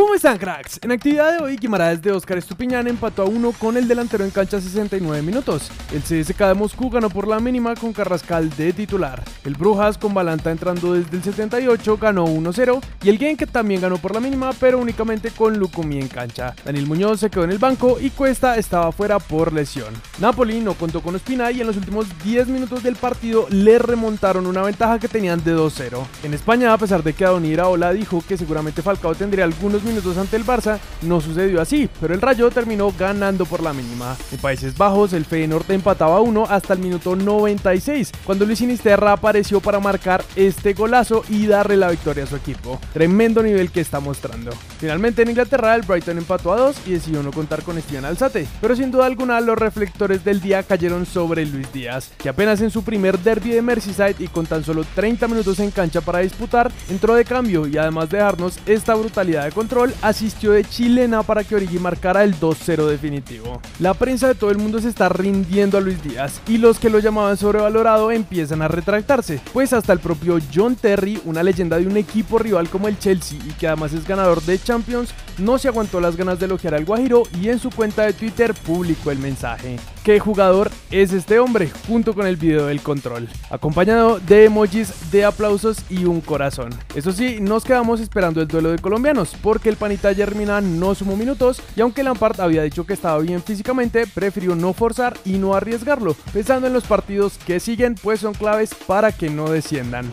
Woo! Están cracks? En actividad de hoy, Guimaraes de Oscar Estupiñán empató a uno con el delantero en cancha 69 minutos. El CSK de Moscú ganó por la mínima con Carrascal de titular. El Brujas con Balanta entrando desde el 78 ganó 1-0 y el Genk también ganó por la mínima pero únicamente con Lukumi en cancha. Daniel Muñoz se quedó en el banco y Cuesta estaba fuera por lesión. Napoli no contó con Ospina y en los últimos 10 minutos del partido le remontaron una ventaja que tenían de 2-0. En España, a pesar de que Adonir Iraola dijo que seguramente Falcao tendría algunos minutos ante el Barça, no sucedió así, pero el Rayo terminó ganando por la mínima. En Países Bajos, el Feyenoord empataba 1 hasta el minuto 96, cuando Luis Sinisterra apareció para marcar este golazo y darle la victoria a su equipo. Tremendo nivel que está mostrando. Finalmente en Inglaterra, el Brighton empató a 2 y decidió no contar con Steven Alzate, pero sin duda alguna los reflectores del día cayeron sobre Luis Díaz, que apenas en su primer derby de Merseyside y con tan solo 30 minutos en cancha para disputar, entró de cambio y además de dejarnos esta brutalidad de control asistió de chilena para que Origi marcara el 2-0 definitivo. La prensa de todo el mundo se está rindiendo a Luis Díaz y los que lo llamaban sobrevalorado empiezan a retractarse, pues hasta el propio John Terry, una leyenda de un equipo rival como el Chelsea y que además es ganador de Champions, no se aguantó las ganas de elogiar al Guajiro y en su cuenta de Twitter publicó el mensaje. ¿Qué jugador es este hombre? Junto con el video del control, acompañado de emojis de aplausos y un corazón. Eso sí, nos quedamos esperando el duelo de colombianos, porque el panita Germina no sumó minutos y aunque Lampard había dicho que estaba bien físicamente, prefirió no forzar y no arriesgarlo, pensando en los partidos que siguen, pues son claves para que no desciendan.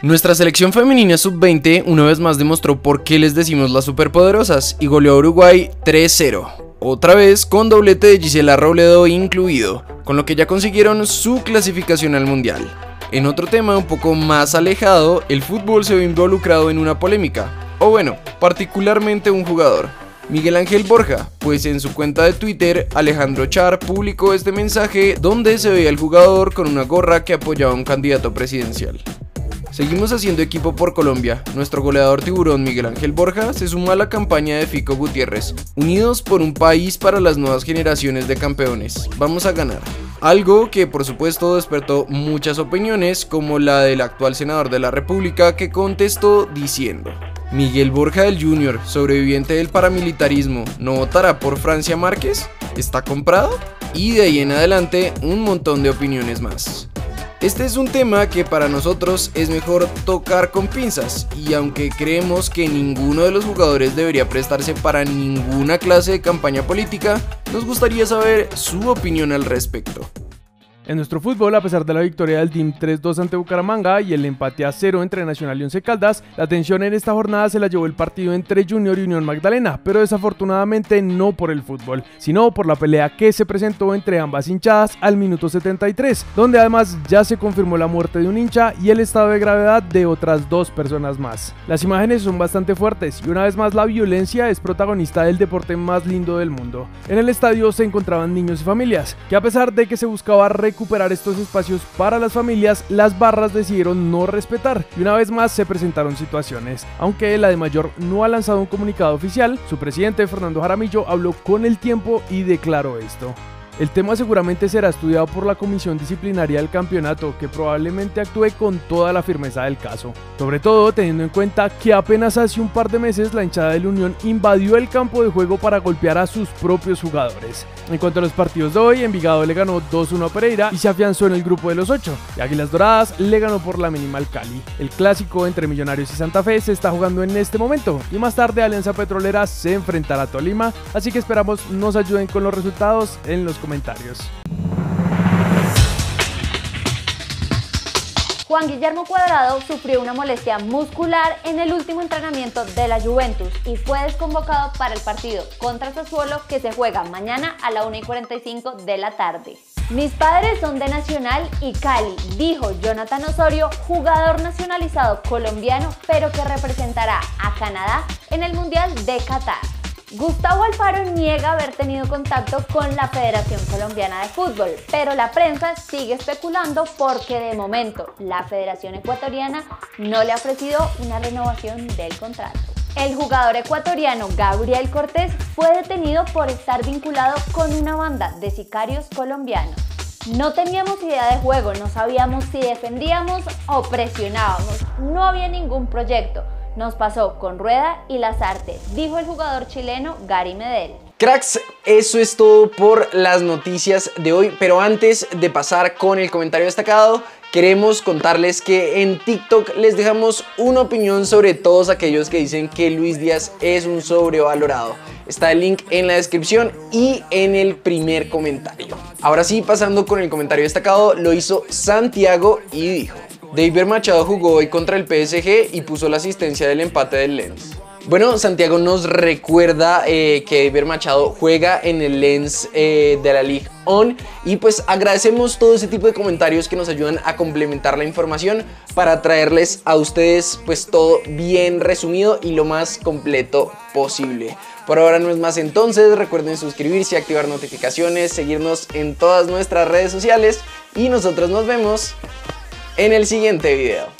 Nuestra selección femenina sub-20 una vez más demostró por qué les decimos las superpoderosas y goleó a Uruguay 3-0. Otra vez con doblete de Gisela Robledo incluido, con lo que ya consiguieron su clasificación al Mundial. En otro tema un poco más alejado, el fútbol se ve involucrado en una polémica, o bueno, particularmente un jugador, Miguel Ángel Borja, pues en su cuenta de Twitter Alejandro Char publicó este mensaje donde se veía al jugador con una gorra que apoyaba a un candidato presidencial. Seguimos haciendo equipo por Colombia. Nuestro goleador tiburón Miguel Ángel Borja se sumó a la campaña de Fico Gutiérrez. Unidos por un país para las nuevas generaciones de campeones. Vamos a ganar. Algo que por supuesto despertó muchas opiniones, como la del actual senador de la República que contestó diciendo, Miguel Borja del Junior, sobreviviente del paramilitarismo, ¿no votará por Francia Márquez? ¿Está comprado? Y de ahí en adelante un montón de opiniones más. Este es un tema que para nosotros es mejor tocar con pinzas y aunque creemos que ninguno de los jugadores debería prestarse para ninguna clase de campaña política, nos gustaría saber su opinión al respecto. En nuestro fútbol, a pesar de la victoria del Team 3-2 ante Bucaramanga y el empate a 0 entre Nacional y Once Caldas, la atención en esta jornada se la llevó el partido entre Junior y Unión Magdalena, pero desafortunadamente no por el fútbol, sino por la pelea que se presentó entre ambas hinchadas al minuto 73, donde además ya se confirmó la muerte de un hincha y el estado de gravedad de otras dos personas más. Las imágenes son bastante fuertes y una vez más la violencia es protagonista del deporte más lindo del mundo. En el estadio se encontraban niños y familias, que a pesar de que se buscaba recuperar estos espacios para las familias, las barras decidieron no respetar y una vez más se presentaron situaciones. Aunque la de Mayor no ha lanzado un comunicado oficial, su presidente Fernando Jaramillo habló con el tiempo y declaró esto. El tema seguramente será estudiado por la comisión disciplinaria del campeonato, que probablemente actúe con toda la firmeza del caso. Sobre todo teniendo en cuenta que apenas hace un par de meses la hinchada de la Unión invadió el campo de juego para golpear a sus propios jugadores. En cuanto a los partidos de hoy, Envigado le ganó 2-1 a Pereira y se afianzó en el grupo de los 8. Y Águilas Doradas le ganó por la mínima al Cali. El clásico entre Millonarios y Santa Fe se está jugando en este momento y más tarde Alianza Petrolera se enfrentará a Tolima, así que esperamos nos ayuden con los resultados en los comentarios. Juan Guillermo Cuadrado sufrió una molestia muscular en el último entrenamiento de la Juventus y fue desconvocado para el partido contra Sassuolo que se juega mañana a la 1 y 45 de la tarde. Mis padres son de Nacional y Cali, dijo Jonathan Osorio, jugador nacionalizado colombiano, pero que representará a Canadá en el Mundial de Qatar. Gustavo Alfaro niega haber tenido contacto con la Federación Colombiana de Fútbol, pero la prensa sigue especulando porque de momento la Federación Ecuatoriana no le ha ofrecido una renovación del contrato. El jugador ecuatoriano Gabriel Cortés fue detenido por estar vinculado con una banda de sicarios colombianos. No teníamos idea de juego, no sabíamos si defendíamos o presionábamos, no había ningún proyecto Nos pasó con Rueda y Lazarte, dijo el jugador chileno Gary Medel. Cracks, eso es todo por las noticias de hoy, pero antes de pasar con el comentario destacado, queremos contarles que en TikTok les dejamos una opinión sobre todos aquellos que dicen que Luis Díaz es un sobrevalorado. Está el link en la descripción y en el primer comentario. Ahora sí, pasando con el comentario destacado, lo hizo Santiago y dijo, David Machado jugó hoy contra el PSG y puso la asistencia del empate del Lens. Bueno, Santiago nos recuerda eh, que David Machado juega en el Lens eh, de la League On y pues agradecemos todo ese tipo de comentarios que nos ayudan a complementar la información para traerles a ustedes pues todo bien resumido y lo más completo posible. Por ahora no es más entonces, recuerden suscribirse, activar notificaciones, seguirnos en todas nuestras redes sociales y nosotros nos vemos en el siguiente video.